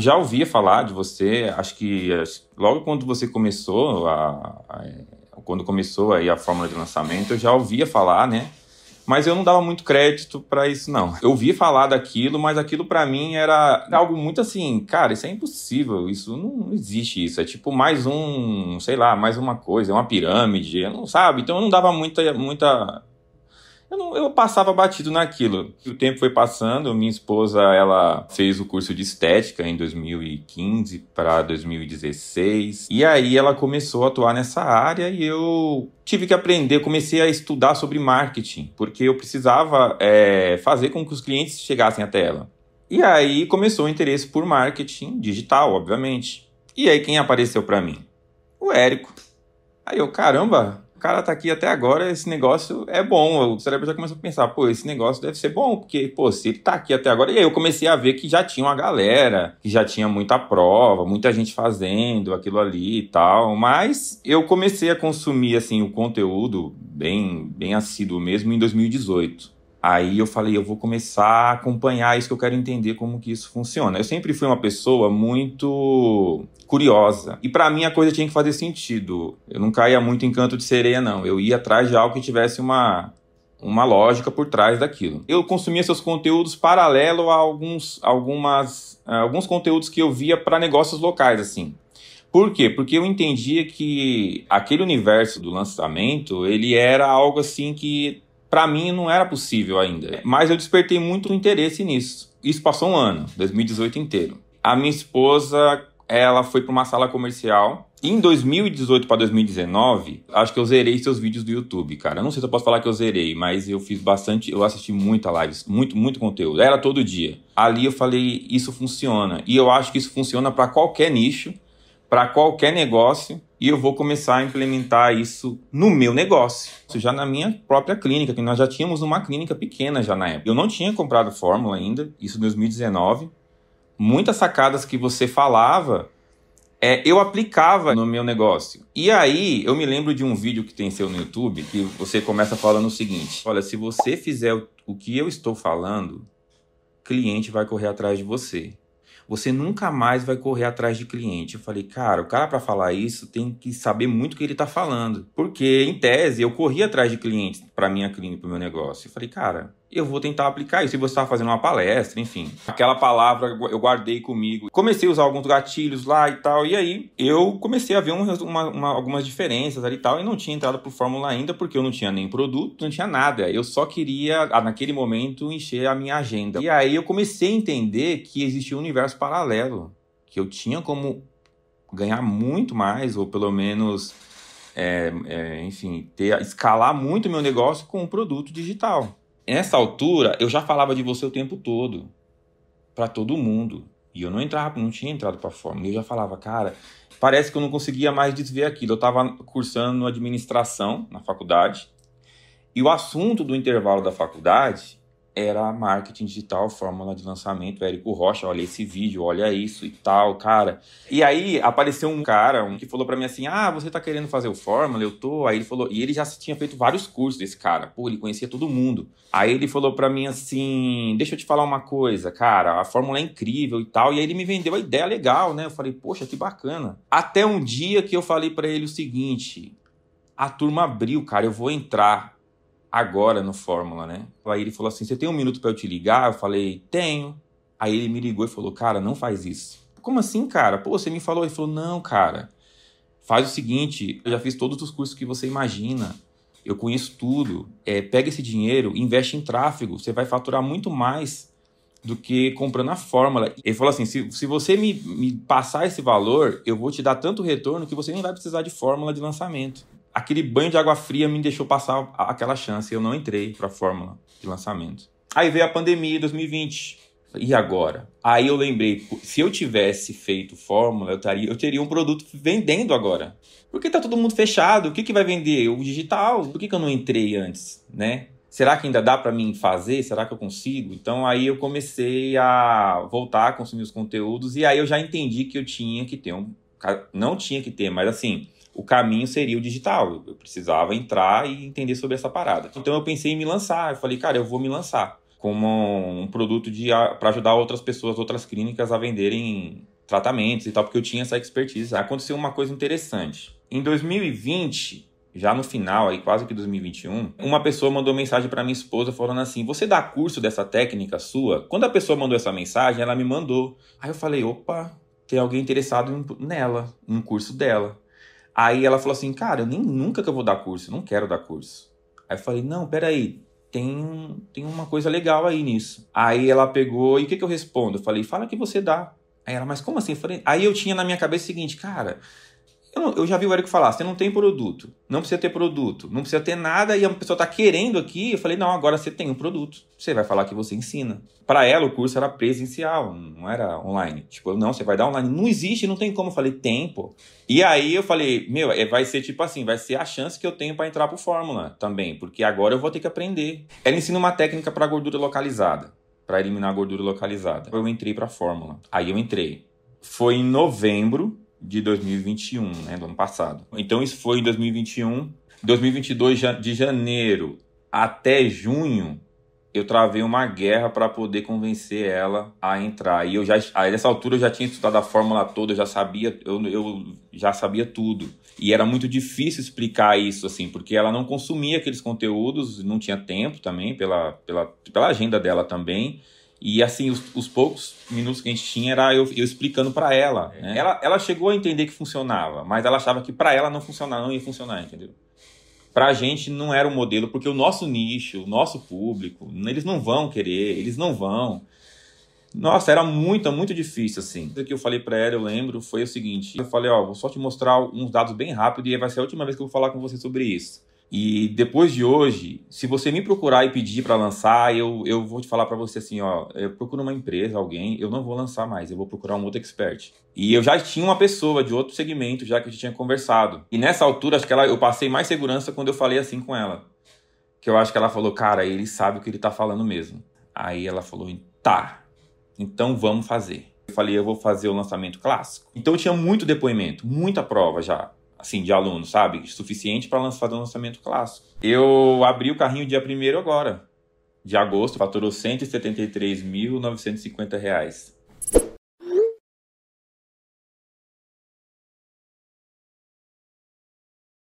já ouvia falar de você, acho que logo quando você começou, a, a, quando começou aí a fórmula de lançamento, eu já ouvia falar, né? Mas eu não dava muito crédito para isso, não. Eu ouvia falar daquilo, mas aquilo para mim era algo muito assim, cara, isso é impossível, isso não, existe isso. É tipo mais um, sei lá, mais uma coisa, uma pirâmide, não sabe? Então eu não dava muita, muita eu, não, eu passava batido naquilo. O tempo foi passando, minha esposa ela fez o curso de estética em 2015 para 2016 e aí ela começou a atuar nessa área e eu tive que aprender, comecei a estudar sobre marketing porque eu precisava é, fazer com que os clientes chegassem até ela. E aí começou o interesse por marketing digital, obviamente. E aí quem apareceu para mim? O Érico. Aí eu, caramba, cara tá aqui até agora, esse negócio é bom. O cérebro já começou a pensar, pô, esse negócio deve ser bom, porque, pô, se ele tá aqui até agora. E aí eu comecei a ver que já tinha uma galera, que já tinha muita prova, muita gente fazendo aquilo ali e tal. Mas eu comecei a consumir, assim, o conteúdo bem, bem assíduo mesmo em 2018. Aí eu falei, eu vou começar a acompanhar isso que eu quero entender como que isso funciona. Eu sempre fui uma pessoa muito curiosa. E para mim a coisa tinha que fazer sentido. Eu não caía muito em canto de sereia não. Eu ia atrás de algo que tivesse uma uma lógica por trás daquilo. Eu consumia seus conteúdos paralelo a alguns algumas alguns conteúdos que eu via para negócios locais assim. Por quê? Porque eu entendia que aquele universo do lançamento, ele era algo assim que para mim não era possível ainda. Mas eu despertei muito interesse nisso. Isso passou um ano, 2018 inteiro. A minha esposa, ela foi para uma sala comercial. Em 2018 para 2019, acho que eu zerei seus vídeos do YouTube, cara. Não sei se eu posso falar que eu zerei, mas eu fiz bastante, eu assisti muita lives, muito, muito conteúdo. Era todo dia. Ali eu falei, isso funciona. E eu acho que isso funciona para qualquer nicho, para qualquer negócio e eu vou começar a implementar isso no meu negócio, isso já na minha própria clínica, que nós já tínhamos uma clínica pequena já na época. Eu não tinha comprado fórmula ainda, isso em 2019. Muitas sacadas que você falava, é, eu aplicava no meu negócio. E aí, eu me lembro de um vídeo que tem seu no YouTube, que você começa falando o seguinte: olha, se você fizer o que eu estou falando, cliente vai correr atrás de você você nunca mais vai correr atrás de cliente. Eu falei, cara, o cara para falar isso tem que saber muito o que ele tá falando. Porque, em tese, eu corri atrás de clientes para minha clínica, para meu negócio. Eu falei, cara, eu vou tentar aplicar isso. Se você estava fazendo uma palestra, enfim. Aquela palavra eu guardei comigo. Comecei a usar alguns gatilhos lá e tal. E aí eu comecei a ver uma, uma, algumas diferenças ali e tal. E não tinha entrado pro Fórmula ainda, porque eu não tinha nem produto, não tinha nada. Eu só queria, naquele momento, encher a minha agenda. E aí eu comecei a entender que existia um universo paralelo. Que eu tinha como ganhar muito mais, ou pelo menos. É, é, enfim, ter, escalar muito meu negócio com um produto digital. Nessa altura, eu já falava de você o tempo todo, para todo mundo. E eu não entrava, não tinha entrado para fórmula. Eu já falava, cara, parece que eu não conseguia mais desver aquilo. Eu estava cursando administração na faculdade. E o assunto do intervalo da faculdade era marketing digital, fórmula de lançamento, Érico Rocha, olha esse vídeo, olha isso e tal, cara. E aí apareceu um cara um, que falou para mim assim: "Ah, você tá querendo fazer o fórmula? Eu tô". Aí ele falou, e ele já tinha feito vários cursos desse cara. Pô, ele conhecia todo mundo. Aí ele falou para mim assim: "Deixa eu te falar uma coisa, cara, a fórmula é incrível e tal". E aí ele me vendeu a ideia legal, né? Eu falei: "Poxa, que bacana". Até um dia que eu falei para ele o seguinte: a turma abriu, cara, eu vou entrar agora no Fórmula, né? Aí ele falou assim: Você tem um minuto para eu te ligar? Eu falei: Tenho. Aí ele me ligou e falou: Cara, não faz isso. Como assim, cara? Pô, você me falou. Ele falou: Não, cara. Faz o seguinte: eu já fiz todos os cursos que você imagina. Eu conheço tudo. É, pega esse dinheiro, investe em tráfego. Você vai faturar muito mais do que comprando a fórmula. Ele falou assim: se, se você me, me passar esse valor, eu vou te dar tanto retorno que você nem vai precisar de fórmula de lançamento aquele banho de água fria me deixou passar aquela chance. Eu não entrei para a fórmula de lançamento. Aí veio a pandemia 2020. E agora? Aí eu lembrei, se eu tivesse feito fórmula, eu, taria, eu teria um produto vendendo agora. Porque tá todo mundo fechado. O que, que vai vender? O digital. Por que, que eu não entrei antes, né? Será que ainda dá para mim fazer? Será que eu consigo? Então aí eu comecei a voltar a consumir os conteúdos e aí eu já entendi que eu tinha que ter um não tinha que ter, mas assim, o caminho seria o digital. Eu precisava entrar e entender sobre essa parada. Então eu pensei em me lançar. Eu falei, cara, eu vou me lançar como um produto para ajudar outras pessoas, outras clínicas a venderem tratamentos e tal, porque eu tinha essa expertise. Aconteceu uma coisa interessante. Em 2020, já no final, aí quase que 2021, uma pessoa mandou mensagem para minha esposa falando assim: "Você dá curso dessa técnica sua?". Quando a pessoa mandou essa mensagem, ela me mandou. Aí eu falei: "Opa, tem alguém interessado nela, um curso dela". Aí ela falou assim: "Cara, eu nem nunca que eu vou dar curso, não quero dar curso". Aí eu falei: "Não, peraí, tem, tem uma coisa legal aí nisso". Aí ela pegou, e o que, que eu respondo? Eu falei: "Fala que você dá". Aí ela: "Mas como assim?". Eu falei, aí eu tinha na minha cabeça o seguinte: "Cara, eu, eu, já vi o Érico falar, você não tem produto, não precisa ter produto, não precisa ter nada e a pessoa está querendo aqui. Eu falei, não, agora você tem um produto. Você vai falar que você ensina. Para ela, o curso era presencial, não era online. Tipo, não, você vai dar online. Não existe, não tem como. Eu falei, tem, pô. E aí eu falei, meu, é, vai ser tipo assim, vai ser a chance que eu tenho para entrar pro Fórmula também, porque agora eu vou ter que aprender. Ela ensina uma técnica para gordura localizada, para eliminar a gordura localizada. Eu entrei para Fórmula. Aí eu entrei. Foi em novembro de 2021, né, do ano passado. Então isso foi em 2021. 2022 de janeiro até junho eu travei uma guerra para poder convencer ela a entrar. E eu já, aí nessa altura eu já tinha estudado a fórmula toda, eu já sabia, eu, eu já sabia tudo. E era muito difícil explicar isso assim, porque ela não consumia aqueles conteúdos, não tinha tempo também pela, pela, pela agenda dela também. E assim, os, os, poucos minutos que a gente tinha era eu, eu explicando para ela, né? ela. Ela chegou a entender que funcionava, mas ela achava que para ela não funcionava, não ia funcionar, entendeu? Pra gente não era o um modelo, porque o nosso nicho, o nosso público, eles não vão querer, eles não vão. Nossa, era muito, muito difícil, assim. O que eu falei para ela, eu lembro, foi o seguinte: eu falei, ó, vou só te mostrar uns dados bem rápido e vai ser a última vez que eu vou falar com você sobre isso. E depois de hoje, se você me procurar e pedir para lançar, eu, eu vou te falar para você assim, ó, eu procuro uma empresa, alguém, eu não vou lançar mais, eu vou procurar um outro expert. E eu já tinha uma pessoa de outro segmento, já que a gente tinha conversado. E nessa altura, acho que ela, eu passei mais segurança quando eu falei assim com ela. Que eu acho que ela falou, cara, ele sabe o que ele tá falando mesmo. Aí ela falou, tá, então vamos fazer. Eu falei, eu vou fazer o lançamento clássico. Então tinha muito depoimento, muita prova já assim, de aluno, sabe? Suficiente para fazer um lançamento clássico. Eu abri o carrinho dia 1 agora, de agosto, faturou R$ 173.950.